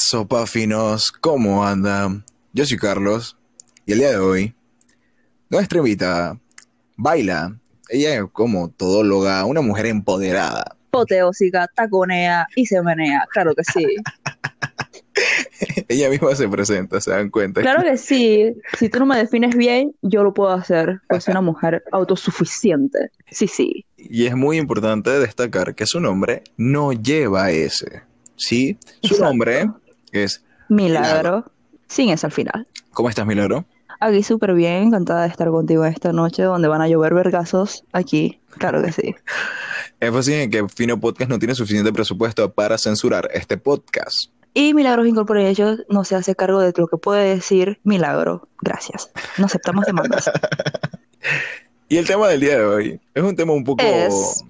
Sopa finos, ¿cómo andan? Yo soy Carlos y el día de hoy nuestra invitada baila. Ella es como todóloga, una mujer empoderada. Poteósica, taconea y se menea, claro que sí. Ella misma se presenta, se dan cuenta. Claro que sí. Si tú no me defines bien, yo lo puedo hacer. Pues soy una mujer autosuficiente. Sí, sí. Y es muy importante destacar que su nombre no lleva ese. ¿Sí? Su Exacto. nombre es Milagro. Sin eso al final. ¿Cómo estás, Milagro? Aquí súper bien, encantada de estar contigo esta noche donde van a llover vergazos aquí. Claro que sí. Énfasis en que Fino Podcast no tiene suficiente presupuesto para censurar este podcast. Y Milagros Incorporated no se hace cargo de lo que puede decir Milagro. Gracias. No aceptamos demandas. Y el tema del día de hoy es un tema un poco Es.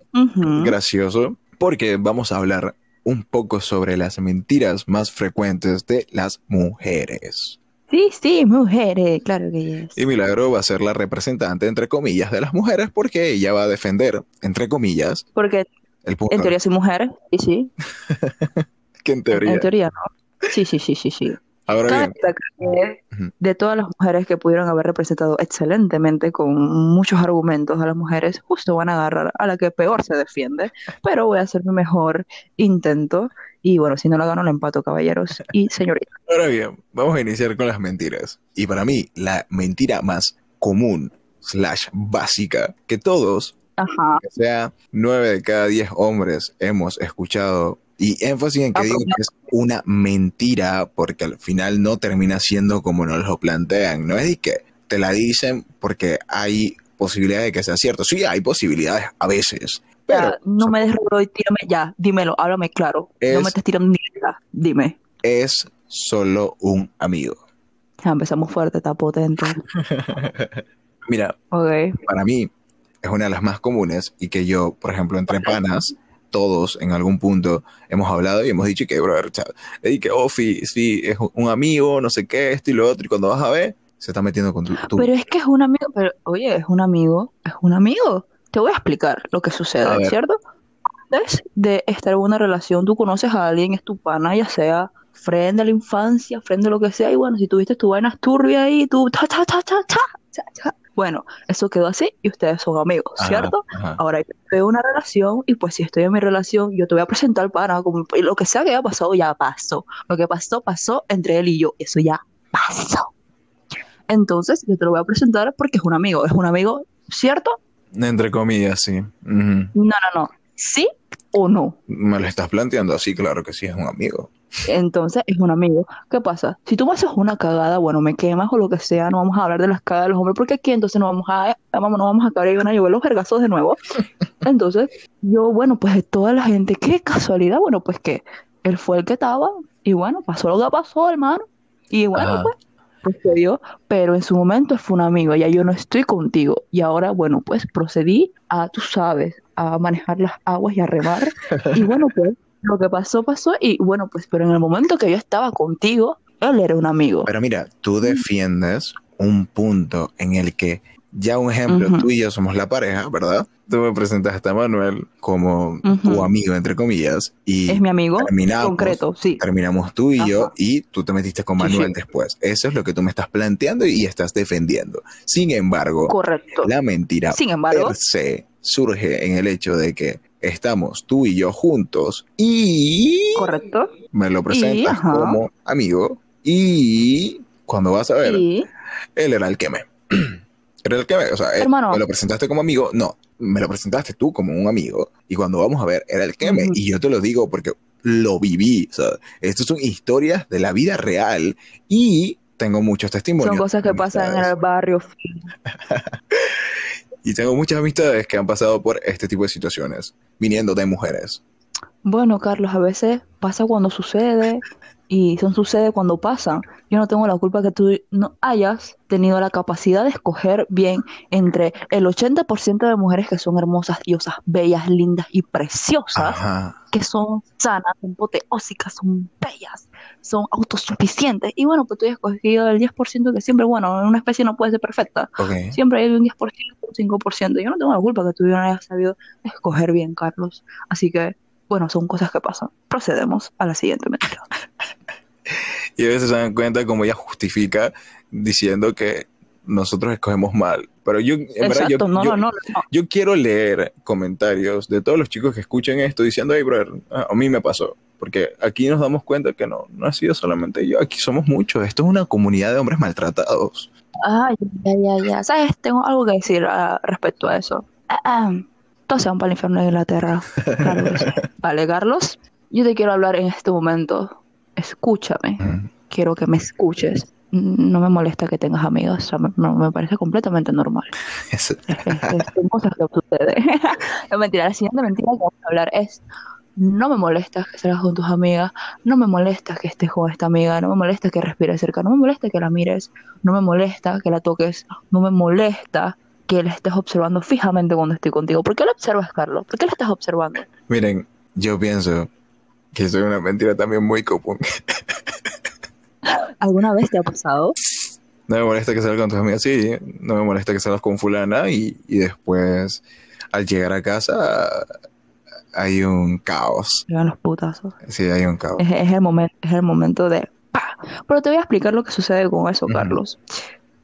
Gracioso porque vamos a hablar un poco sobre las mentiras más frecuentes de las mujeres. Sí, sí, mujeres, claro que es. Y Milagro va a ser la representante, entre comillas, de las mujeres porque ella va a defender, entre comillas, Porque el en teoría soy mujer, y sí. que en teoría. En teoría no. Sí, sí, sí, sí, sí. Ahora Cabe bien, que de todas las mujeres que pudieron haber representado excelentemente con muchos argumentos a las mujeres, justo van a agarrar a la que peor se defiende, pero voy a hacer mi mejor intento y bueno, si no la gano, la empato, caballeros y señoritas. ahora bien, vamos a iniciar con las mentiras. Y para mí, la mentira más común, slash básica, que todos Ajá. que sea nueve de cada diez hombres hemos escuchado y énfasis en que Ah, digo que es una mentira porque al final no termina siendo como nos lo plantean, no es de que te la dicen porque hay posibilidades de que sea cierto, sí hay posibilidades a veces, pero Ya, no me des y tírame ya, dímelo, háblame claro. No me estés tirando ni idea, dime. es solo un amigo. Ya empezamos fuerte, está potente. Mira, para mí es una de las más comunes y que yo, por ejemplo, entre panas, todos en algún punto hemos hablado y hemos dicho que, brother, chao, y que, oh, sí, es un amigo, no sé qué, esto y lo otro, y cuando vas a ver, se está metiendo con tu... tu- Pero es que es un amigo, pero oye, es un amigo, es un amigo. Te voy a explicar lo que sucede. ¿cierto? Antes de estar en una relación, tú conoces a alguien, es tu pana, ya sea friend de la infancia, friend de lo que sea, y bueno, si tuviste tu vaina turbia ahí, tú, cha, cha, cha, cha, cha, cha, cha. Bueno, eso quedó así y ustedes son amigos, ¿cierto? ajá. Ahora yo en una relación y pues si estoy en mi relación, yo te voy a presentar al pana, como, y lo que sea que haya pasado, ya pasó. Lo que pasó, pasó entre él y yo, eso ya pasó. Entonces, yo te lo voy a presentar porque es un amigo, es un amigo, ¿cierto? Entre comillas, sí. No, no, no. ¿Sí o no? Me lo estás planteando así, claro que sí, es un amigo. Entonces es un amigo. ¿Qué pasa? Si tú me haces una cagada, bueno, me quemas o lo que sea, no vamos a hablar de las cagadas de los hombres, porque aquí entonces no vamos a, vamos, no vamos a acabar y van a llover los vergazos de nuevo. Entonces, yo, bueno, pues de toda la gente, qué casualidad, bueno, pues que él fue el que estaba, y bueno, pasó lo que pasó, hermano. Y bueno, Ajá. pues procedió, pero en su momento fue un amigo, ya yo no estoy contigo. Y ahora, bueno, pues procedí a, tú sabes, a manejar las aguas y a remar. Y bueno, pues lo que pasó, pasó. Y bueno, pues, pero en el momento que yo estaba contigo, él era un amigo. Pero mira, tú defiendes un punto en el que, ya un ejemplo, tú y yo somos la pareja, ¿verdad? Tú me presentaste a Manuel como tu amigo, entre comillas, y Es mi amigo, terminamos, concreto, sí. terminamos tú y yo, y tú te metiste con Sí, Manuel sí. después. Eso es lo que tú me estás planteando y estás defendiendo. Sin embargo, Correcto. la mentira Sin embargo, per se surge en el hecho de que estamos tú y yo juntos y correcto. me lo presentas ajá. como amigo y cuando vas a ver, Y él era el que me. Era el que me, o sea, él- Hermano. me lo presentaste como amigo, no, me lo presentaste tú como un amigo y cuando vamos a ver, era el que me. Y yo te lo digo porque lo viví, o sea, estas son historias de la vida real y tengo muchos testimonios. son cosas que pasan en el barrio. Y tengo muchas amistades que han pasado por este tipo de situaciones, viniendo de mujeres. Bueno, Carlos, a veces pasa cuando sucede y son sucede cuando pasan. Yo no tengo la culpa que tú no hayas tenido la capacidad de escoger bien entre el 80% de mujeres que son hermosas, diosas, bellas, lindas y preciosas, Ajá. que son sanas, son poteósicas, son bellas, son autosuficientes. Y bueno, pues tú has escogido el 10% que siempre, bueno, una especie no puede ser perfecta. Siempre hay un 10%, un 5%. Yo no tengo la culpa que tú no hayas sabido escoger bien, Carlos. Así que, bueno, son cosas que pasan. Procedemos a la siguiente mentira. Y a veces se dan cuenta como ella justifica diciendo que nosotros escogemos mal. Pero yo, en verdad, yo, Exacto, no, yo- no, no, yo quiero leer comentarios de todos los chicos que escuchen esto diciendo, hey, brother, a mí me pasó. Porque aquí nos damos cuenta que no, no ha sido solamente yo, aquí somos muchos. Esto es una comunidad de hombres maltratados. Ay, ya, ya, ya. ¿Sabes? Tengo algo que decir ah, respecto a eso. Ah, ah. Todos se van para el infierno de Inglaterra. Sí. Vale, Carlos, yo te quiero hablar en este momento. Escúchame. Quiero que me escuches. No me molesta que tengas amigos. O sea, me, parece completamente normal. Es- Es son cosas que suceden. No, mentira. La siguiente mentira que vamos a hablar es no me molesta que salgas con tus amigas, no me molesta que estés con esta amiga, no me molesta que respires cerca, no me molesta que la mires, no me molesta que la toques, no me molesta que la estés observando fijamente cuando estoy contigo. ¿Por qué la observas, Carlos? ¿Por qué la estás observando? Miren, yo pienso que es una mentira también muy común. ¿Alguna vez te ha pasado? No me molesta que salgas con tus amigas, sí. No me molesta que salgas con fulana y, y después al llegar a casa hay un caos. Llegan los putazos. Sí, hay un caos. Es, es el momento, es el momento de ¡pa! Pero te voy a explicar lo que sucede con eso. Carlos.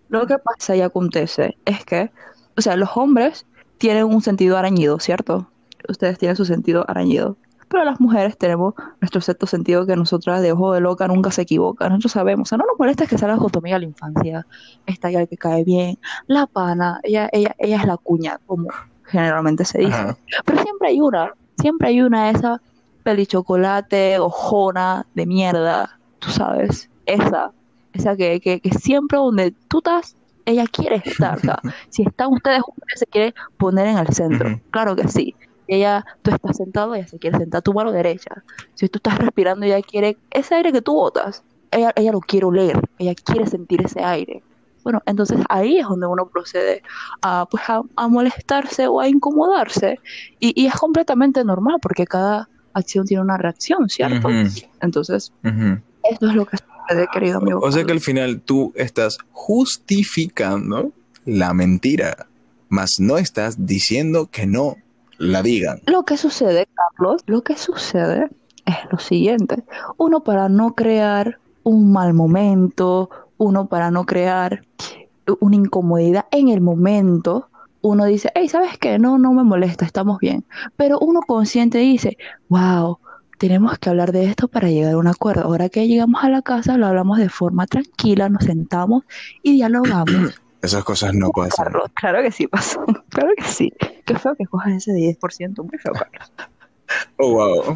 Lo que pasa y acontece es que, o sea, los hombres tienen un sentido arañido, ¿cierto? Ustedes tienen su sentido arañido. Pero las mujeres tenemos nuestro sexto sentido que nosotras de ojo de loca nunca se equivoca. Nosotros sabemos, o sea, no nos molesta que con tu amiga a la infancia, esta ya que cae bien, la pana, ella, ella, ella es la cuña, como generalmente se dice. Ajá. Pero siempre hay una, siempre hay una de esa pelichocolate, ojona, de mierda, tú sabes, esa, esa que, que, que siempre donde tú estás, ella quiere estar, o sea, si están ustedes juntos, ella se quiere poner en el centro, claro que sí. Ella, tú estás sentado, ella se quiere sentar a tu mano derecha. Si tú estás respirando, ella quiere ese aire que tú botas, ella, ella lo quiere oler, ella quiere sentir ese aire. Bueno, entonces ahí es donde uno procede a, pues, a, a molestarse o a incomodarse. Y, y es completamente normal porque cada acción tiene una reacción, ¿cierto? Entonces, ujú. eso es lo que querido amigo. O sea que al final tú estás justificando la mentira, mas no estás diciendo que no la digan. Lo que sucede, Carlos, lo que sucede es lo siguiente. Uno para no crear un mal momento, uno para no crear una incomodidad en el momento, uno dice, hey, ¿sabes qué? No, no me molesta, estamos bien. Pero uno consciente dice, wow, tenemos que hablar de esto para llegar a un acuerdo. Ahora que llegamos a la casa, lo hablamos de forma tranquila, nos sentamos y dialogamos. Esas cosas no pasan. Carlos, claro que sí pasó, claro que sí. Qué feo que cojas ese 10%, muy feo, Carlos. Oh, wow.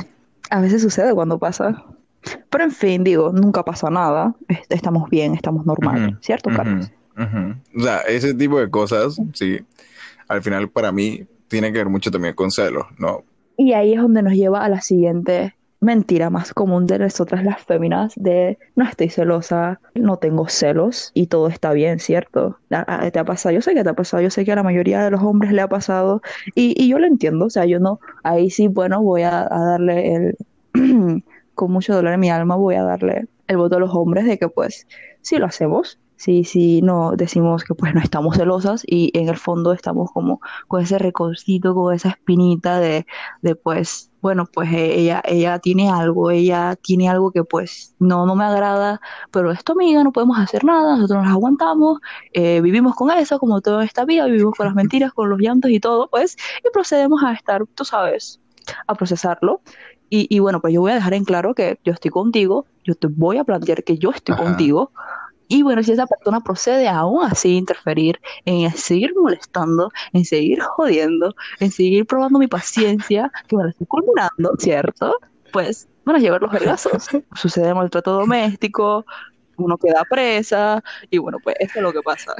A veces sucede cuando pasa. Pero en fin, digo, nunca pasa nada. Est- Estamos bien, estamos normal, Ujú, ¿cierto, Carlos? O sea, ese tipo de cosas, sí, al final para mí tiene que ver mucho también con celos, ¿no? Y ahí es donde nos lleva a la siguiente mentira más común de nosotras las féminas de no estoy celosa, no tengo celos y todo está bien, ¿cierto? Ah, ah, ¿Te ha pasado? Yo sé que te ha pasado, yo sé que a la mayoría de los hombres le ha pasado y, y yo lo entiendo, o sea, yo no, ahí sí, bueno, voy a, a darle el, con mucho dolor en mi alma, voy a darle el voto a los hombres de que pues sí lo hacemos. Sí, sí, no decimos que pues no estamos celosas y en el fondo estamos como con ese reconcito, con esa espinita de, de pues, bueno, pues eh, ella, ella tiene algo, ella tiene algo que pues no, no me agrada, pero es tu amiga, no podemos hacer nada, nosotros nos aguantamos, eh, vivimos con eso, como todo en esta vida, vivimos con las mentiras, con los llantos y todo, pues, y procedemos a estar, tú sabes, a procesarlo. Y, y bueno, pues yo voy a dejar en claro que yo estoy contigo, yo te voy a plantear que yo estoy Ajá. contigo, y bueno, si esa persona procede aún así a interferir en seguir molestando, en seguir jodiendo, en seguir probando mi paciencia, que me la estoy culminando, ¿cierto? Pues van a llevar los vergazos. Sucede maltrato doméstico, uno queda presa, y bueno, pues eso es lo que pasa.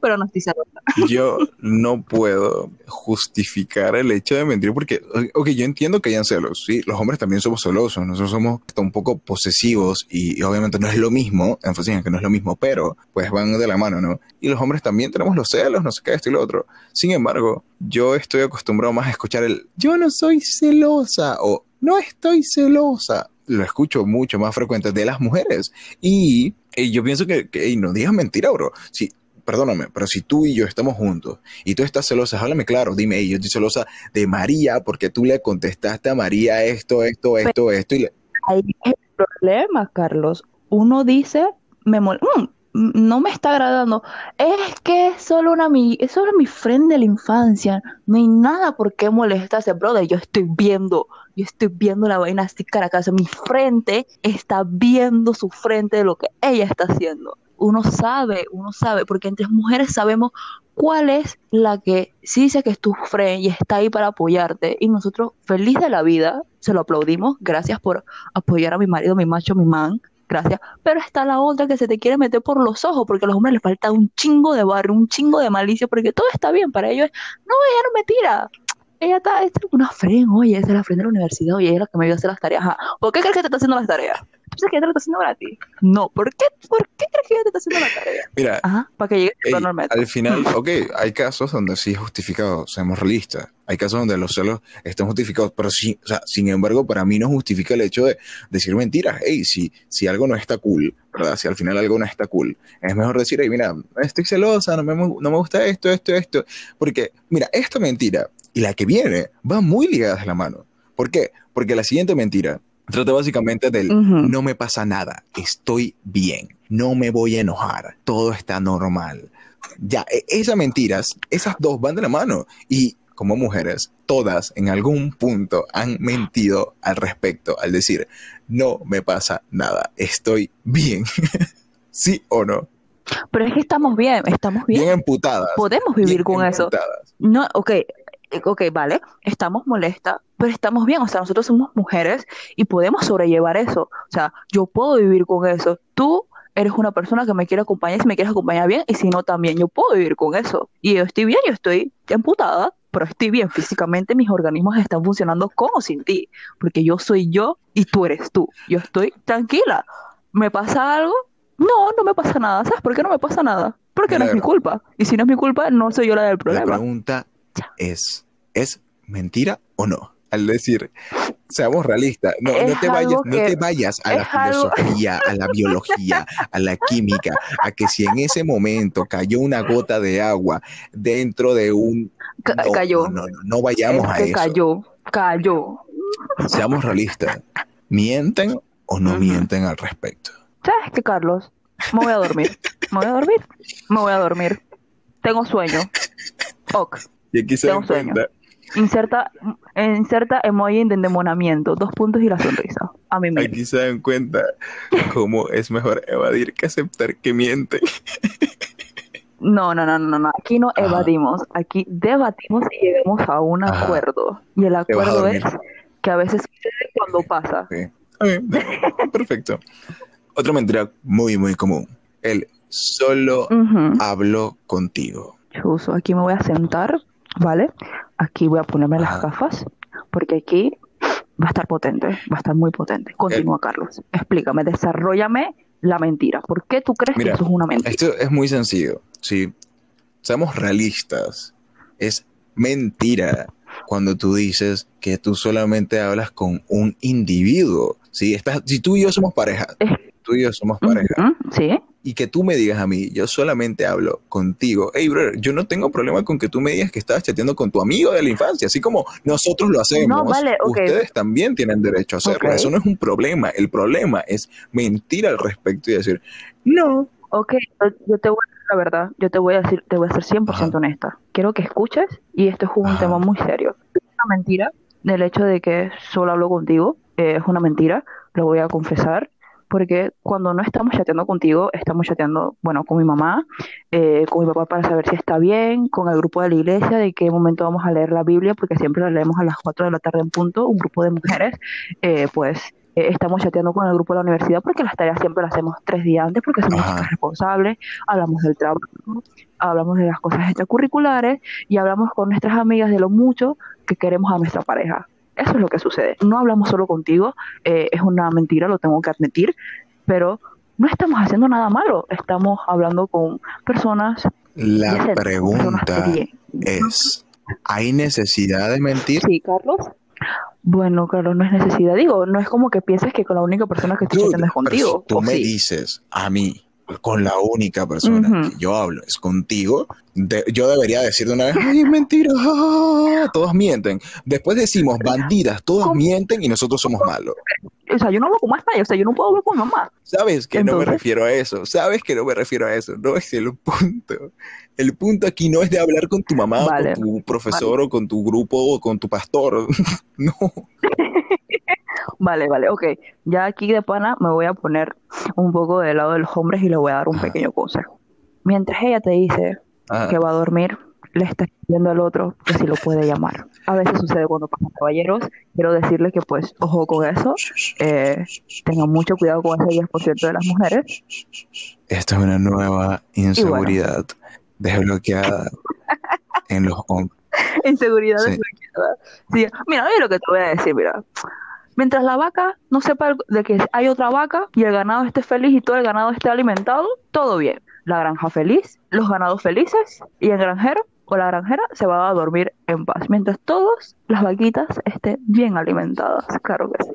Pero no estoy celosa. yo no puedo justificar el hecho de mentir porque, ok, yo entiendo que hayan celos, sí, los hombres también somos celosos, nosotros somos un poco posesivos y, y obviamente no es lo mismo, énfasis en que no es lo mismo, pero pues van de la mano, ¿no? Y los hombres también tenemos los celos, no sé qué, esto y lo otro. Sin embargo, yo estoy acostumbrado más a escuchar el yo no soy celosa o no estoy celosa. Lo escucho mucho más frecuente de las mujeres. Y, y yo pienso que, que no digas mentira, bro. Si, perdóname, pero si tú y yo estamos juntos y tú estás celosa, háblame claro, dime, "Ey, yo estoy celosa de María porque tú le contestaste a María esto, esto, esto, esto, y le... Ahí es el problema, Carlos. uno dice, me mol- "Mm, no me está agradando. Es que es solo una mi, es solo mi friend de la infancia. No hay nada por qué molestarse, brother. Yo estoy viendo, yo estoy viendo la vaina así cara a. Mi frente está viendo su frente de lo que ella está haciendo. Uno sabe, uno sabe, porque entre mujeres sabemos cuál es la que sí dice que es tu friend y está ahí para apoyarte. Y nosotros, feliz de la vida, se lo aplaudimos. Gracias por apoyar a mi marido, mi macho, mi man. Gracias. Pero está la otra que se te quiere meter por los ojos porque a los hombres les falta un chingo de barrio, un chingo de malicia, porque todo está bien para ellos. No, ella no me tira. Ella está, es una friend, oye, esa es la friend de la universidad, oye, es la que me ayuda a hacer las tareas. ¿Por qué crees que te está haciendo las tareas? ¿Tú sabes que ella te lo está haciendo gratis? No, ¿por qué? ¿Por qué crees que ella te está haciendo las tareas? Mira, Ajá, para que llegue ey, normalmente. al final, ok, hay casos donde sí es justificado, seamos realistas. Hay casos donde los celos están justificados, pero sí, o sea, sin embargo, para mí no justifica el hecho de decir mentiras. Hey, si, si algo no está cool, ¿verdad? Si al final algo no está cool, es mejor decir, hey, mira, estoy celosa, no me, no me gusta esto, esto, esto. Porque, mira, esta mentira y la que viene van muy ligadas de la mano. ¿Por qué? Porque la siguiente mentira trata básicamente del no me pasa nada, estoy bien, no me voy a enojar, todo está normal. Ya, e- esas mentiras, esas dos van de la mano. Y como mujeres, todas en algún punto han mentido al respecto, al decir, no me pasa nada, estoy bien. ¿Sí o no? Pero es que estamos bien, estamos bien. Bien emputadas. Podemos vivir bien con eso. No, ok, ok, vale, estamos molestas, pero estamos bien, o sea, nosotros somos mujeres y podemos sobrellevar eso, o sea, yo puedo vivir con eso, tú eres una persona que me quiere acompañar, si me quieres acompañar bien, y si no también, yo puedo vivir con eso, y yo estoy bien, yo estoy emputada, pero estoy bien, físicamente mis organismos están funcionando con o sin ti, porque yo soy yo y tú eres tú, yo estoy tranquila, ¿me pasa algo? No, no me pasa nada, ¿sabes por qué no me pasa nada? Porque no es mi culpa, y si no es mi culpa, no soy yo la del La problema. pregunta es, ¿es mentira o no? Al decir, seamos realistas, no, no te vayas, no te vayas a la algo- filosofía, a la biología, a la química, a que si en ese momento cayó una gota de agua dentro de un... Ca- No, cayó. no, no, no, vayamos Es a eso. cayó, cayó. Seamos realistas. ¿Mienten o no mienten al respecto? ¿Sabes qué, Carlos? Me voy a dormir. Me voy a dormir. Me voy a dormir. Tengo sueño. Ok. Y aquí se dan cuenta, Inserta, inserta emoji de endemoniamiento. Dos puntos y la sonrisa. A mí mismo. aquí se dan cuenta cómo es mejor evadir que aceptar que mienten. No, no, no, no, no. Aquí no Ajá. evadimos. Aquí debatimos y llegamos a un Ajá. acuerdo. Y el acuerdo es que a veces sucede cuando pasa. Bien, Perfecto. Otra mentira muy, muy común. El solo hablo contigo. Chuso, aquí me voy a sentar, ¿vale? Aquí voy a ponerme las gafas, porque aquí va a estar potente, va a estar muy potente. Continúa, Carlos. Explícame, desarrollame la mentira. ¿Por qué tú crees Mira, que eso es una mentira? Esto es muy sencillo. Sí. Seamos realistas. Es mentira cuando tú dices que tú solamente hablas con un individuo. ¿sí? Estás, si tú y yo somos pareja, tú y yo somos pareja, Sí, y que tú me digas a mí, yo solamente hablo contigo. Hey, brother, yo no tengo problema con que tú me digas que estabas chateando con tu amigo de la infancia, así como nosotros lo hacemos. No, vale, ok. Ustedes también tienen derecho a hacerlo. Eso no es un problema. El problema es mentir al respecto y decir, no. ok, yo- yo te voy a decir la verdad, yo te voy a decir, te voy a ser 100% Ajá. honesta. Quiero que escuches, y esto es un Ajá. tema muy serio. Es una mentira del hecho de que solo hablo contigo, eh, es una mentira, lo voy a confesar, porque cuando no estamos chateando contigo, estamos chateando, bueno, con mi mamá, eh, con mi papá para saber si está bien, con el grupo de la iglesia, de qué momento vamos a leer la Biblia, porque siempre la leemos a las 4 de la tarde en punto, un grupo de mujeres, eh, pues eh, estamos chateando con el grupo de la universidad porque las tareas siempre las hacemos tres días antes porque somos Ajá. chicas responsables, hablamos del trabajo, hablamos de las cosas extracurriculares y hablamos con nuestras amigas de lo mucho que queremos a nuestra pareja. Eso es lo que sucede. No hablamos solo contigo, eh, es una mentira, lo tengo que admitir, pero no estamos haciendo nada malo, estamos hablando con personas La decentes, pregunta personas es, ¿hay necesidad de mentir? Sí, Carlos. Bueno, Carlos, no es necesidad. Digo, no es como que pienses que con la única persona que estoy chateando es contigo. tú ¿o me sí? dices a mí, con la única persona Ujú. que yo hablo es contigo, de- yo debería decir de una vez, ay, es mentira, ah, todos mienten. Después decimos, bandidas, todos ¿Cómo? mienten y nosotros somos malos. O sea, yo no hablo con más o sea, yo no puedo hablar con mamá. ¿Sabes que no me Entonces- refiero a eso? ¿Sabes que no me refiero a eso? No es el punto. El punto aquí no es de hablar con tu mamá Vale, o con tu profesor o con tu grupo o con tu pastor. No. Vale, vale, ok. Ya aquí de pana me voy a poner un poco del lado de los hombres y le voy a dar un Ajá. pequeño consejo. Mientras ella te dice que va a dormir, le está escribiendo al otro que si lo puede llamar. A veces sucede cuando pasan caballeros. Quiero decirle que, pues, ojo con eso. Eh, tengan mucho cuidado con ese 10% de las mujeres. Esto es una nueva inseguridad desbloqueada en los hombres. Inseguridad Sí. desbloqueada. Sí, Mira, oye lo que te voy a decir, mira. Mientras la vaca no sepa de que hay otra vaca y el ganado esté feliz y todo el ganado esté alimentado, todo bien. La granja feliz, los ganados felices y el granjero o la granjera se va a dormir en paz. Mientras todos las vaquitas estén bien alimentadas, claro que sí.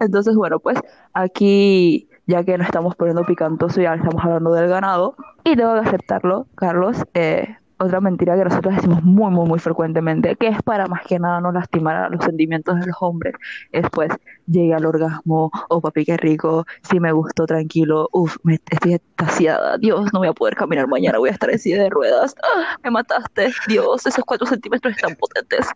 Entonces, bueno, pues aquí, ya que nos estamos poniendo picantoso, ya estamos hablando del ganado, y tengo que aceptarlo, Carlos, eh, otra mentira que nosotros decimos muy, muy, muy frecuentemente, que es para más que nada no lastimar a los sentimientos de los hombres, es pues, llegué al orgasmo, oh papi, qué rico, sí me gustó, tranquilo, uff, me, estoy extasiada, Dios, no voy a poder caminar mañana, voy a estar en de ruedas, ah, me mataste, Dios, esos cuatro centímetros están potentes.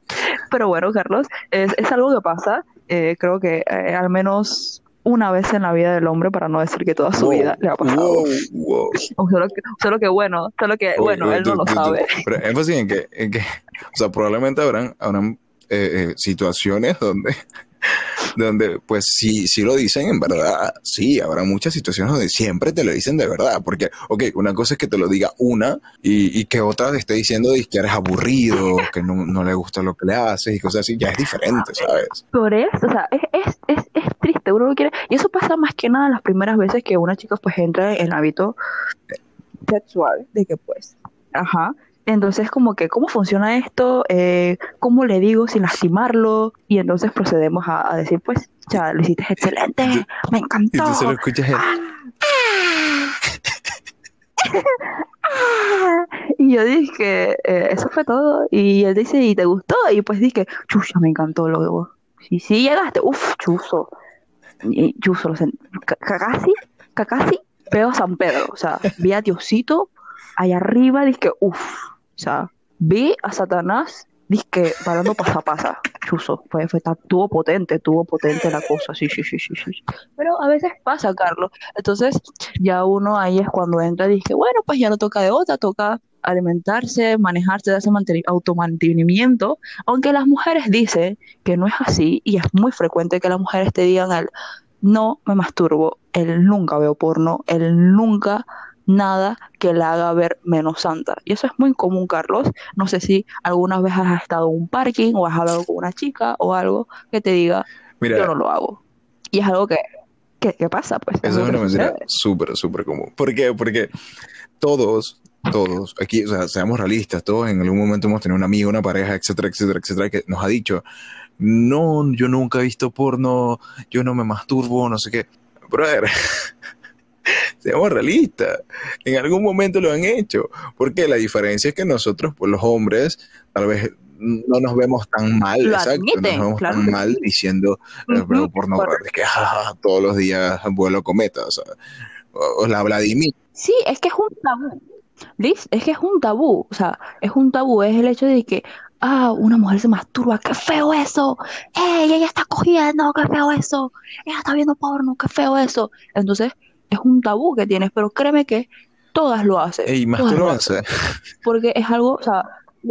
Pero bueno, Carlos, es, es algo que pasa, eh, creo que eh, al menos una vez en la vida del hombre, para no decir que toda su Wow, vida le ha pasado. wow, wow. O solo que, solo que bueno, solo que Oye, bueno, él no tú- lo tú- tú- sabe. Pero énfasis en que, en que, o sea, probablemente habrán, habrán eh, eh, situaciones donde, donde, pues, sí, sí lo dicen en verdad. Sí, habrá muchas situaciones donde siempre te lo dicen de verdad. Porque, ok, una cosa es que te lo diga una y, y que otra te esté diciendo que eres aburrido, que no, no le gusta lo que le haces y cosas así. Ya es diferente, ¿sabes? Por eso, o sea, es, es, es, es triste, uno no quiere, y eso pasa más que nada las primeras veces que una chica pues entra en el hábito sexual, de que pues, ajá, entonces como que, ¿cómo funciona esto? Eh, ¿Cómo le digo sin lastimarlo? Y entonces procedemos a, a decir, pues, ya, lo hiciste excelente, me Y encantó. tú solo escuchas el... Y yo dije, eh, eso fue todo. Y él dice, ¿y te gustó? Y pues dije, chucha, me encantó luego. Sí, sí, llegaste. Uf, chuzo. Y chuzo, lo sent- ca- casi, ca- casi veo a San Pedro. O sea, vi a Diosito allá arriba. Dije, uf. O sea, vi a Satanás. Dije, parando pasa pasa. Chuzo. Fue, fue, tuvo potente, tuvo potente la cosa. Sí, sí, sí, sí, sí. Pero a veces pasa, Carlos. Entonces, ya uno ahí es cuando entra y dice, bueno, pues ya no toca de otra, toca alimentarse, manejarse, darse manteni- automantenimiento, aunque las mujeres dicen que no es así y es muy frecuente que las mujeres te digan el no me masturbo, él nunca veo porno, él nunca nada que la haga ver menos santa. Y eso es muy común, Carlos. No sé si alguna vez has estado en un parking o has hablado con una chica o algo que te diga, Mira, yo no lo hago. Y es algo que, que, que pasa, pues. Eso es una mentira súper, súper común. ¿Por qué? Porque todos, todos, aquí, o sea, seamos realistas, todos en algún momento hemos tenido un amigo, una pareja, etcétera, etcétera, etcétera, que nos ha dicho, no, yo nunca he visto porno, yo no me masturbo, no sé qué. Brother, seamos realistas, en algún momento lo han hecho. Porque la diferencia es que nosotros, pues los hombres, tal vez no nos vemos tan mal, Lo exacto, no admiten, nos vemos claro tan mal diciendo eh, Ujú, pero porno, correcto. es que ah, todos los días vuelo cometa, o sea, o, o la Vladimir. Sí, es que es un tabú. Liz, es que es un tabú. O sea, es un tabú. Es el hecho de que, ah, una mujer se masturba. ¡Qué feo eso! ¡Ey, ella está cogiendo! ¡Qué feo eso! Ella está viendo porno. ¡Qué feo eso! Entonces, es un tabú que tienes. Pero créeme que todas lo hacen. Ey, Todas lo hacen. Porque es algo, o sea,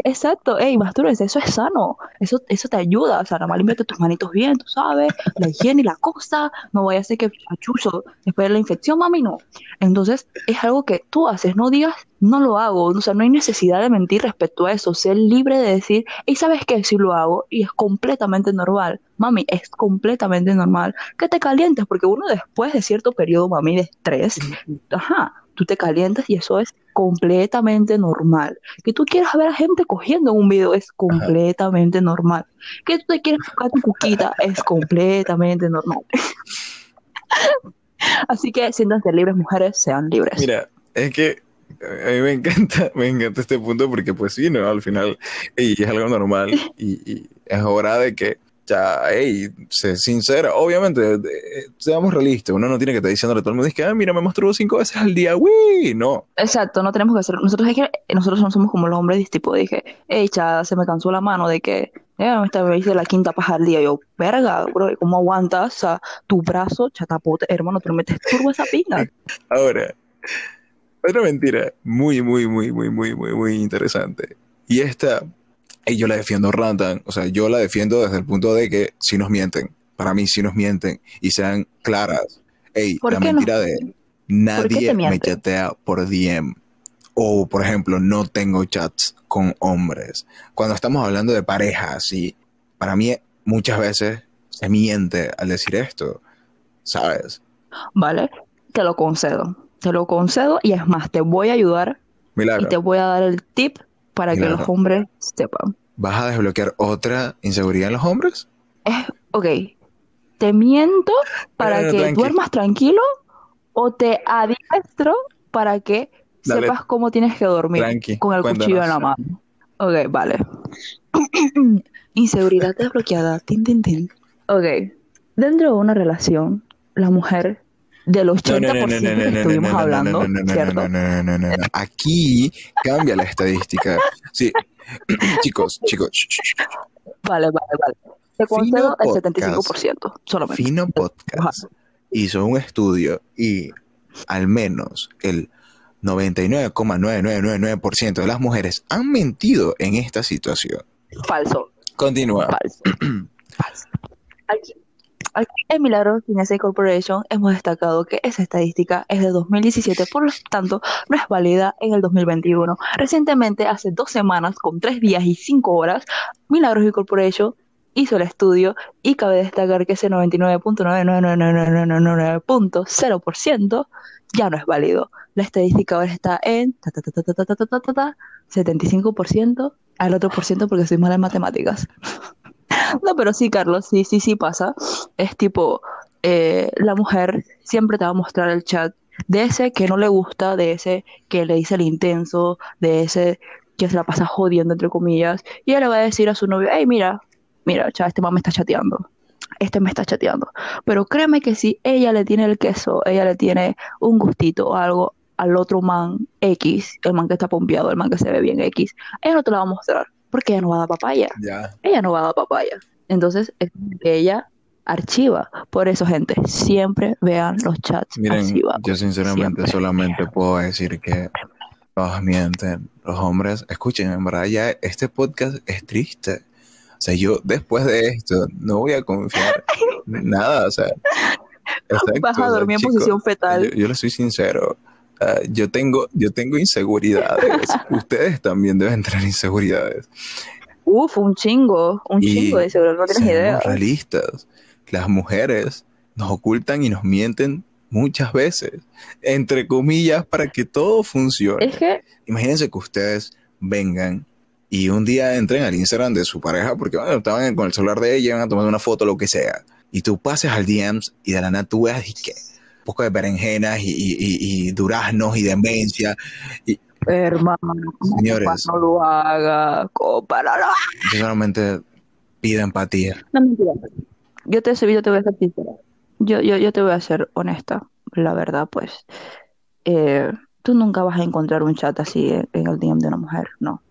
exacto, ey, mastúrbense, eso es sano, eso, eso te ayuda, o sea, nada más límpiate tus manitos bien, tú sabes, la higiene y la cosa, no vaya a ser que achuzo después de la infección, mami, no. Entonces, es algo que tú haces, no digas, no lo hago, o sea, no hay necesidad de mentir respecto a eso, ser libre de decir, y sabes que si lo hago, y es completamente normal, mami, es completamente normal que te calientes, porque uno después de cierto periodo, mami, de estrés, ajá, tú te calientas y eso es completamente normal. Que tú quieras ver a gente cogiendo en un video es completamente normal. Que tú te quieras tocar tu cuquita es completamente normal. Así que siéntanse libres, mujeres, sean libres. Mira, es que a mí me encanta, me encanta este punto porque pues sí, ¿no? Al final y es algo normal y, y es hora de que ya, hey, sé sincera. Obviamente, de- seamos realistas. Uno no tiene que estar diciéndole a todo el mundo, es que, ah, mira, me masturbo cinco veces al día, uy, no. Exacto, no tenemos que hacer. Nosotros es que nosotros no somos como los hombres, tipo, dije, hey, cha, se me cansó la mano de que eh, esta me hice la quinta paja al día. Yo, verga, bro, ¿cómo aguantas? Tu brazo, chatapote, hermano, tú le metes turbo a esa pinga. Ahora, otra mentira muy, muy, muy, muy, muy, muy, muy interesante. Y esta, y yo la defiendo rantan, o sea, yo la defiendo desde el punto de que si nos mienten, para mí si nos mienten y sean claras. Ey, ¿Por la no? mentira de nadie me chatea por DM. O, por ejemplo, no tengo chats con hombres. Cuando estamos hablando de parejas, y para mí muchas veces se miente al decir esto, ¿sabes? ¿Vale? Te lo concedo. Te lo concedo y es más, te voy a ayudar y te voy a dar el tip para que los hombres sepan. ¿Vas a desbloquear otra inseguridad en los hombres? Es, ok, te miento para No, que duermas tranquilo o te adiestro para que Dale. sepas cómo tienes que dormir Tranqui, con el cuchillo en la mano. Ok, vale. Inseguridad desbloqueada. Tin, tin, tin. Ok, dentro de una relación, la mujer del 80% que estuvimos hablando. Aquí cambia la estadística. Sí, chicos, chicos, Vale, vale, vale. Te concedo el podcast. 75%, solamente. Fino Podcast hizo un estudio y al menos el 99,9999% de las mujeres han mentido en esta situación. Falso. Continúa. Falso. Falso. Aquí, en Milagros Finance Corporation hemos destacado que esa estadística es de 2017, por lo tanto, no es válida en el 2021. Recientemente, hace dos semanas, con tres días y cinco horas, Milagros Corporation hizo el estudio y cabe destacar que ese 99.99999.0% ya no es válido. La estadística ahora está en 75% al otro por ciento porque soy mala en matemáticas. No, pero sí, Carlos, sí, sí, sí pasa. Es tipo, eh, la mujer siempre te va a mostrar el chat de ese que no le gusta, de ese que le dice el intenso, de ese que se la pasa jodiendo, entre comillas, y ella le va a decir a su novio, hey, mira, mira, cha, este man me está chateando, este me está chateando. Pero créeme que si ella le tiene el queso, ella le tiene un gustito o algo al otro man X, el man que está pompeado, el man que se ve bien X, ella no te lo va a mostrar, porque ella no va a dar papaya Ya. ella no va a dar papaya. Entonces, es que ella archiva. Por eso, gente, siempre vean los chats Miren, yo sinceramente siempre. solamente puedo decir que todos mienten. Los hombres, escuchen, en verdad ya este podcast es triste. O sea, yo después de esto no voy a confiar en nada. O sea, exacto, Vas a o sea, dormir en posición fetal. Yo, yo le soy sincero. Ah, yo tengo, yo tengo inseguridades. Ustedes también deben tener inseguridades. Uf, un chingo, un Y chingo de seguro, no tienes idea. realistas. Las mujeres nos ocultan y nos mienten muchas veces, entre comillas, para que todo funcione. Es que, Imagínense que ustedes vengan y un día entren al Instagram de su pareja, porque bueno, estaban con el celular de ella, van a tomar una foto, lo que sea, y tú pases al DMs y de la nada tú veas y que un poco de berenjenas y, y- y- y duraznos y demencia. hermano, Señores. no lo haga, compa, no lo haga. Yo solamente pido empatía. No, mentira. Yo te, yo te voy a ser sincera. Yo, yo, yo te voy a ser honesta. La verdad, pues, eh, tú nunca vas a encontrar un chat así en, en el DM de una mujer, no.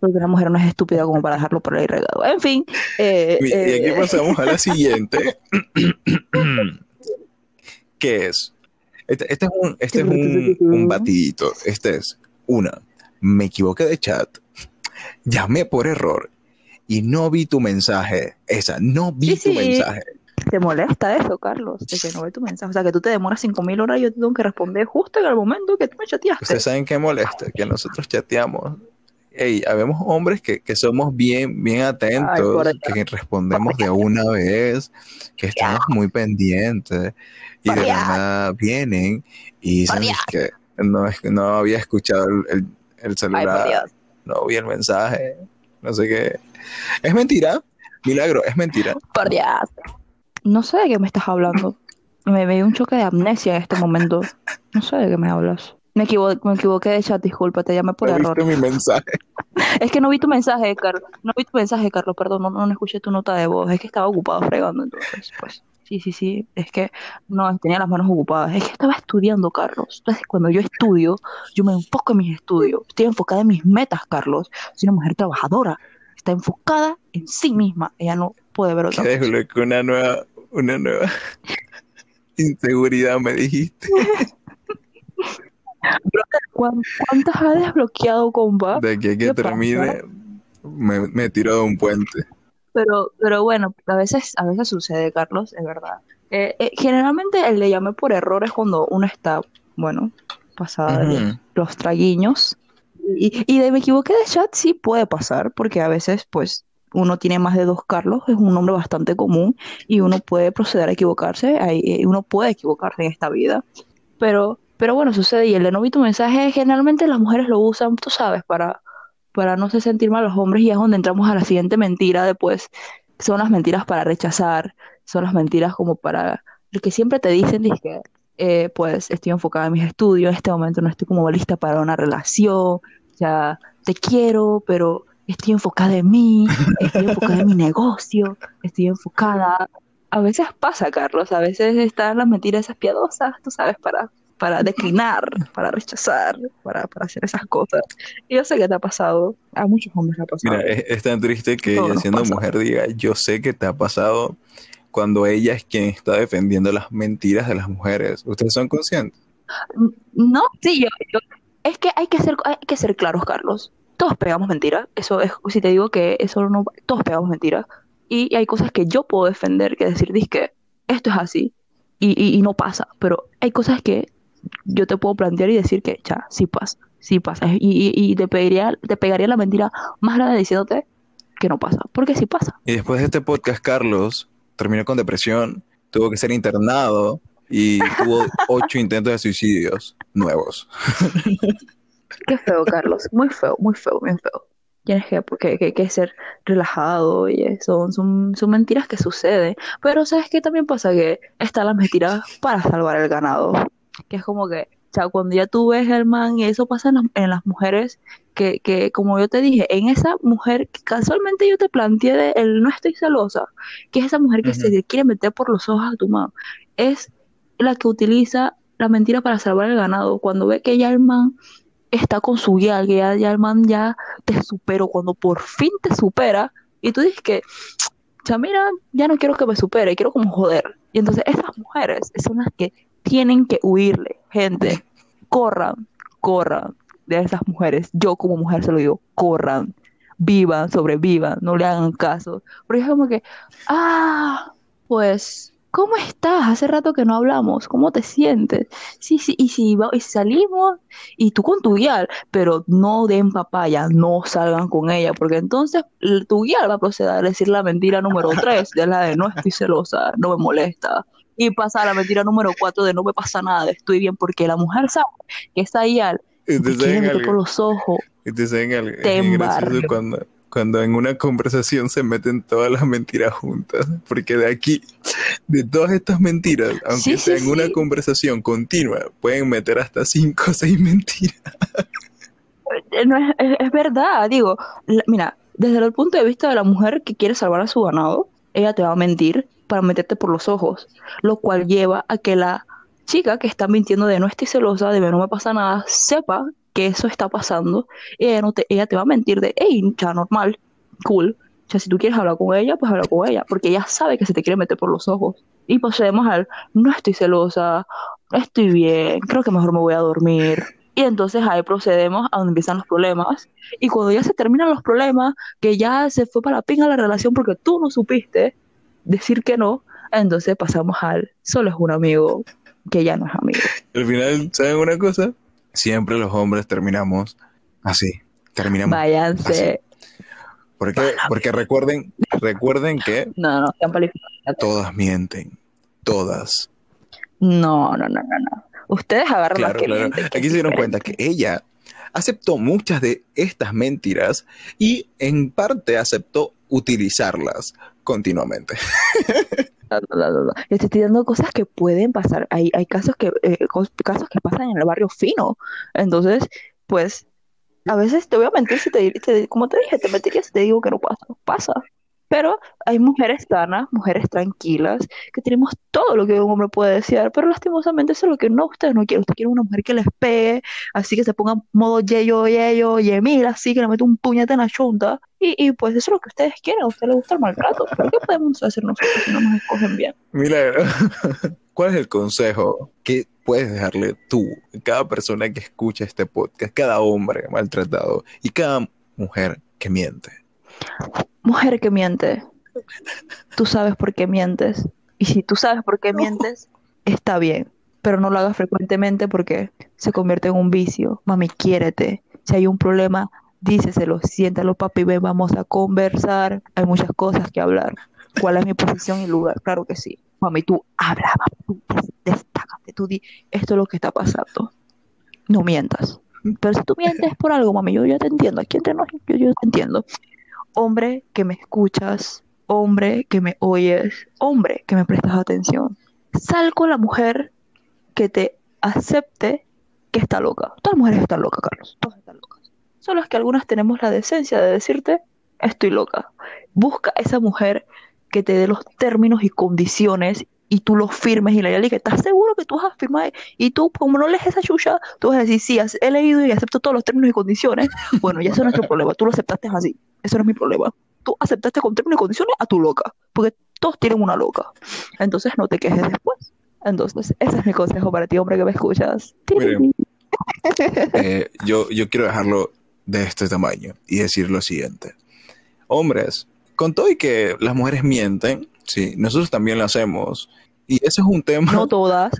Porque una mujer no es estúpida como para dejarlo por ahí regado. En fin. eh, Y y aquí eh, pasamos a la siguiente. ¿Qué es? Este, este es, un, este es un, un batidito. Este es una. Me equivoqué de chat. Llamé por error. Y no vi tu mensaje. Esa, no vi Sí, tu sí. mensaje. ¿Te molesta eso, Carlos? De que no ve tu mensaje. O sea, que tú te demoras 5.000 horas y yo te tengo que responder justo en el momento que tú me chateaste. Ustedes saben qué molesta, que nosotros chateamos. Ey, habemos hombres que, que somos bien, bien atentos, Ay, que respondemos de una vez, que estamos muy pendientes y Por de la nada vienen y dicen que no, no había escuchado el, el- Ay, celular, no vi el mensaje, no sé qué. Es mentira, milagro, es mentira. Por Dios. No sé de qué me estás hablando. me dio un choque de amnesia en este momento. No sé de qué me hablas. Me, equivo- me equivoqué de chat, disculpa, te llamé por ¿No error. viste mi mensaje? Es que no vi tu mensaje, Carlos. No vi tu mensaje, Carlos, perdón, no, no escuché tu nota de voz. Es que estaba ocupado fregando, entonces, pues. Sí, sí, sí. Es que no, tenía las manos ocupadas. Es que estaba estudiando, Carlos. Entonces, cuando yo estudio, yo me enfoco en mis estudios. Estoy enfocada en mis metas, Carlos. Soy una mujer trabajadora. Está enfocada en sí misma. Ella no puede ver otra cosa. desbloqueó una nueva, una nueva inseguridad, me dijiste. ¿Cuán- ¿Cuántas ha desbloqueado, compa? De aquí a que termine, me, me tiró de un puente. Pero, pero bueno, a veces, a veces sucede, Carlos, es verdad. Eh, eh, generalmente el le llamé por error es cuando uno está, bueno, pasada de los traguiños. Y, y de me equivoqué de chat sí puede pasar, porque a veces, pues, uno tiene más de dos Carlos, es un nombre bastante común, y uno puede proceder a equivocarse, ahí, eh, uno puede equivocarse en esta vida. Pero, pero bueno, sucede, y el de no tu mensaje, generalmente las mujeres lo usan, tú sabes, para, para no se sentir mal los hombres, y es donde entramos a la siguiente mentira después. Son las mentiras para rechazar, son las mentiras como para lo que siempre te dicen, dizque, eh, pues estoy enfocada en mis estudios, en este momento no estoy como lista para una relación, ya te quiero, pero estoy enfocada en mí, estoy enfocada en mi negocio, estoy enfocada. A veces pasa, Carlos, a veces están las mentiras esas piadosas, tú sabes, para, para declinar, para rechazar, para, para hacer esas cosas. Y yo sé que te ha pasado, a muchos hombres le ha pasado. Mira, es, es tan triste que Todo ella siendo pasa. mujer diga, yo sé que te ha pasado cuando ella es quien está defendiendo las mentiras de las mujeres. ¿Ustedes son conscientes? No, sí, yo, yo- es que hay que ser, hay que ser claros, Carlos. Todos pegamos mentiras. Eso es, si te digo que eso no, todos pegamos mentiras. Y, y hay cosas que yo puedo defender, que decir, que esto es así y, y- y no pasa. Pero hay cosas que yo te puedo plantear y decir que ya, sí pasa, sí pasa. Y, y, y te pediría, te pegaría la mentira más grande diciéndote que no pasa, porque sí pasa. Y después de este podcast, Carlos terminó con depresión, tuvo que ser internado y tuvo ocho intentos de suicidios nuevos. Qué feo, Carlos. Muy feo, muy feo, muy feo. Tienes que, que, que- que ser relajado y eso. Son, son mentiras que suceden. Pero ¿sabes qué también pasa? Que están las mentiras para salvar el ganado. Que es como que, o sea, cuando ya tú ves el man, y eso pasa en las, en las mujeres, que, que como yo te dije, en esa mujer que casualmente yo te planteé de el no estoy celosa, que es esa mujer que se quiere meter por los ojos a tu mano, es la que utiliza la mentira para salvar el ganado. Cuando ve que ya el man está con su guía, que ya, ya el man ya te superó, cuando por fin te supera, y tú dices que, ya mira, ya no quiero que me supere, quiero como joder. Y entonces esas mujeres son las que tienen que huirle, gente, corran, corran de esas mujeres. Yo como mujer se lo digo, corran, vivan, sobrevivan, no le hagan caso. Porque es como que, ah, pues, ¿cómo estás? Hace rato que no hablamos, ¿cómo te sientes? Sí, sí, y si, y salimos, y tú con tu guial, pero no den papaya, no salgan con ella, porque entonces tu guial va a proceder a decir la mentira número 3, de la de no estoy celosa, no me molesta, y pasa a la mentira número 4 de no me pasa nada, estoy bien, porque la mujer sabe que esa guial Y te saben algo, los ojos, y te saben algo. Es te embarrio. cuando, cuando en una conversación se meten todas las mentiras juntas. Porque de aquí, de todas estas mentiras, aunque Sí, sí, sea en una conversación continua, pueden meter hasta cinco o seis mentiras. Eh, no es, es- es verdad, digo, la- mira, desde el punto de vista de la mujer que quiere salvar a su ganado, ella te va a mentir para meterte por los ojos, lo cual lleva a que la chica que está mintiendo de no estoy celosa, de no me pasa nada, sepa que eso está pasando, y ella, no te, ella te va a mentir de, hey, ya normal, cool, o sea, si tú quieres hablar con ella, pues habla con ella, porque ella sabe que se te quiere meter por los ojos. Y procedemos al, no estoy celosa, estoy bien, creo que mejor me voy a dormir. Y entonces ahí procedemos a donde empiezan los problemas. Y cuando ya se terminan los problemas, que ya se fue para la pinga la relación porque tú no supiste decir que no, entonces pasamos al solo es un amigo que ya no es amigo. Al final, ¿saben una cosa? Siempre los hombres terminamos así. Terminamos Váyanse. Porque, porque recuerden, recuerden que No, no, todas mienten. Todas. No, no, no, no, no. Ustedes agarran las Claro, que claro. mienten, que Aquí se dieron cuenta que ella aceptó muchas de estas mentiras y en parte aceptó utilizarlas continuamente. Te estoy dando cosas que pueden pasar. Hay, hay casos que, eh, casos que pasan en el barrio fino. Entonces, pues, a veces te voy a mentir si te, te- como te dije, te mentiría si te digo que no pasa. Pasa. Pero hay mujeres sanas, mujeres tranquilas, que tenemos todo lo que un hombre puede desear, pero lastimosamente eso es lo que no ustedes no quieren. Ustedes quieren una mujer que les pegue, así que se ponga modo yeyo, yeyo, yemil, así que le mete un puñete en la chunta. Y, y pues eso es lo que ustedes quieren, a ustedes les gusta el maltrato. ¿Pero qué podemos hacer nosotros si no nos escogen bien? Milagro, ¿cuál es el consejo que puedes dejarle tú cada persona que escucha este podcast, cada hombre maltratado y cada mujer que miente? Mujer que miente, tú sabes por qué mientes. Y si tú sabes por qué mientes, está bien. Pero no lo hagas frecuentemente porque se convierte en un vicio. Mami, quiérete. Si hay un problema, díceselo, siéntalo, papi, ven, vamos a conversar. Hay muchas cosas que hablar. ¿Cuál es mi posición y lugar? Claro que sí. Mami, tú habla, mami, tú des- destácate, tú di, esto es lo que está pasando. No mientas. Pero si tú mientes por algo, mami, yo ya te entiendo. Aquí entre nos, yo, yo te entiendo hombre que me escuchas, hombre que me oyes, hombre que me prestas atención. Sal con la mujer que te acepte que está loca. Todas las mujeres están locas, Carlos. Todas están locas. Solo es que algunas tenemos la decencia de decirte, estoy loca. Busca esa mujer que te dé los términos y condiciones y tú los firmes y la que estás seguro que tú vas a firmar y tú como no lees esa chucha, tú vas a decir, sí, he leído y acepto todos los términos y condiciones. Bueno, ya eso no es nuestro problema, tú lo aceptaste así. Eso no es mi problema. Tú aceptaste con términos y condiciones a tu loca, porque todos tienen una loca. Entonces no te quejes después. Entonces, ese es mi consejo para ti, hombre, que me escuchas. Miren. Eh, yo, yo quiero dejarlo de este tamaño y decir lo siguiente. Hombres, con todo y que las mujeres mienten, sí, nosotros también lo hacemos. Y ese es un tema, No todas.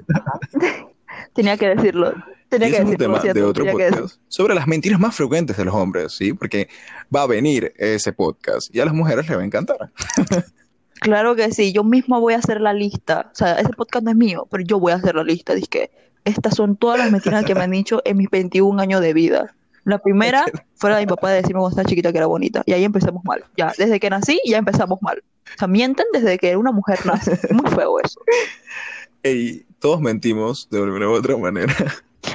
Tenía que decirlo. Tenía que es un decirlo, tema lo siento, de otro podcast sobre las mentiras más frecuentes de los hombres, sí, porque va a venir ese podcast y a las mujeres les va a encantar. Claro que sí, yo misma voy a hacer la lista. O sea, ese podcast no es mío, pero yo voy a hacer la lista. Dice que estas son todas las mentiras que me han dicho en mis 21 años de vida. La primera fue la de mi papá de decirme cuando estaba chiquita que era bonita. Y ahí empezamos mal. Ya, desde que nací ya empezamos mal. O sea, mienten desde que una mujer nace. Muy feo eso. Y todos mentimos de una u otra manera.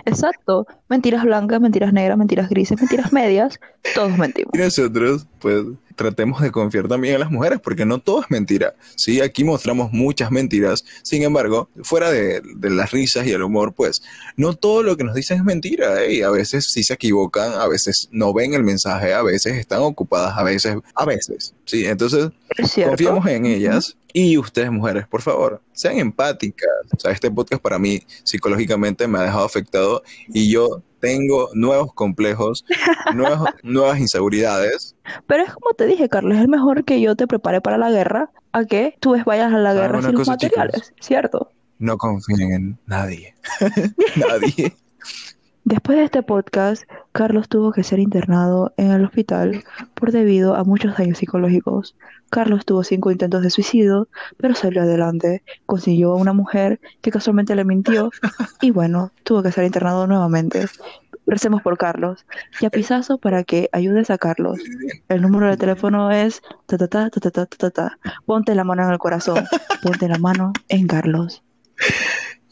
Exacto. Mentiras blancas, mentiras negras, mentiras grises, mentiras medias. Todos mentimos. Y nosotros, pues, tratemos de confiar también en las mujeres, porque no todo es mentira. Sí, aquí mostramos muchas mentiras. Sin embargo, fuera de, de las risas y el humor, pues, no todo lo que nos dicen es mentira. ¿eh? Y a veces sí se equivocan, a veces no ven el mensaje, a veces están ocupadas, a veces, a veces. Sí, entonces confiamos en ellas. Y ustedes, mujeres, por favor, sean empáticas. O sea, este podcast para mí psicológicamente me ha dejado afectado y yo tengo nuevos complejos, nuevos- nuevas inseguridades. Pero es como te dije, Carlos, es mejor que yo te prepare para la guerra a que tú vayas a la ¿Saben guerra sin los chicos? materiales, ¿cierto? No confíen en nadie. nadie. Después de este podcast, Carlos tuvo que ser internado en el hospital por debido a muchos daños psicológicos. Carlos tuvo cinco intentos de suicidio, pero salió adelante, consiguió a una mujer que casualmente le mintió y bueno, tuvo que ser internado nuevamente. Recemos por Carlos y a Pizazo para que ayudes a Carlos. El número de teléfono es. Ponte la mano en el corazón, ponte la mano en Carlos.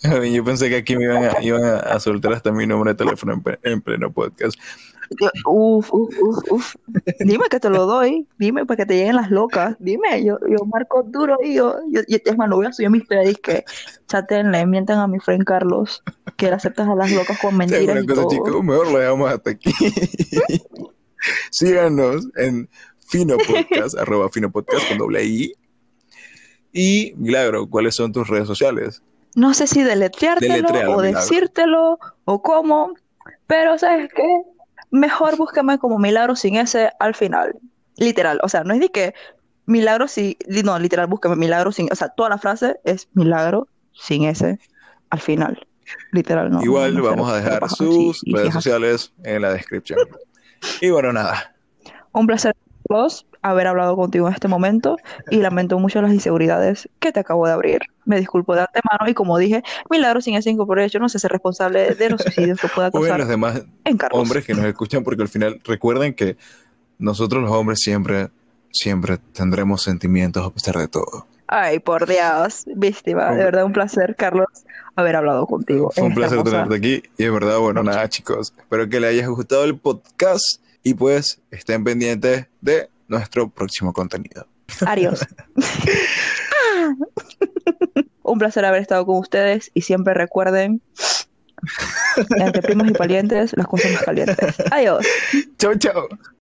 Yo pensé que aquí me iban a, iban a, soltar hasta mi número de teléfono en, pe- en pleno podcast. Uf, uf, uf, uf. Dime que te lo doy. Dime para que te lleguen las locas. Dime, yo, yo marco duro y yo, yo, yo- es más, voy a subir mis historias que chatenle, mientan a mi friend Carlos, que le aceptas a las locas con ¿Saben mentiras una y cosa, todo. chicos? Mejor lo dejamos hasta aquí. Síganos en Fino Podcast, arroba Fino Podcast con doble I. Y, Milagro, ¿cuáles son tus redes sociales? No sé si deletreártelo o Milagro. decírtelo o cómo, pero ¿sabes qué? Mejor búscame como Milagro sin ese al final. Literal, o sea, no es de que Milagro sin, no, literal, búscame Milagro sin, o sea, toda la frase es Milagro sin ese al final. Literal, no. Igual no, vamos a dejar sus sí, redes sociales en la descripción. Y bueno, nada. Un placer, Carlos, haber hablado contigo en este momento y lamento mucho las inseguridades que te acabo de abrir. Me disculpo de antemano y como dije, Milagro sin ese incorporation no se hace responsable de los suicidios que pueda O en causar los demás en hombres que nos escuchan, porque al final recuerden que nosotros los hombres siempre, siempre tendremos sentimientos a pesar de todo. Ay, por Dios, víctima. De verdad, un placer, Carlos, haber hablado contigo. Fue un en placer tenerte aquí. Y de verdad, bueno, nada, chicos. Espero que les haya gustado el podcast y pues estén pendientes de nuestro próximo contenido. hermosa- Un placer haber estado con ustedes y siempre recuerden, entre primos y parientes, las cosas más calientes. Adiós. Chao, chao.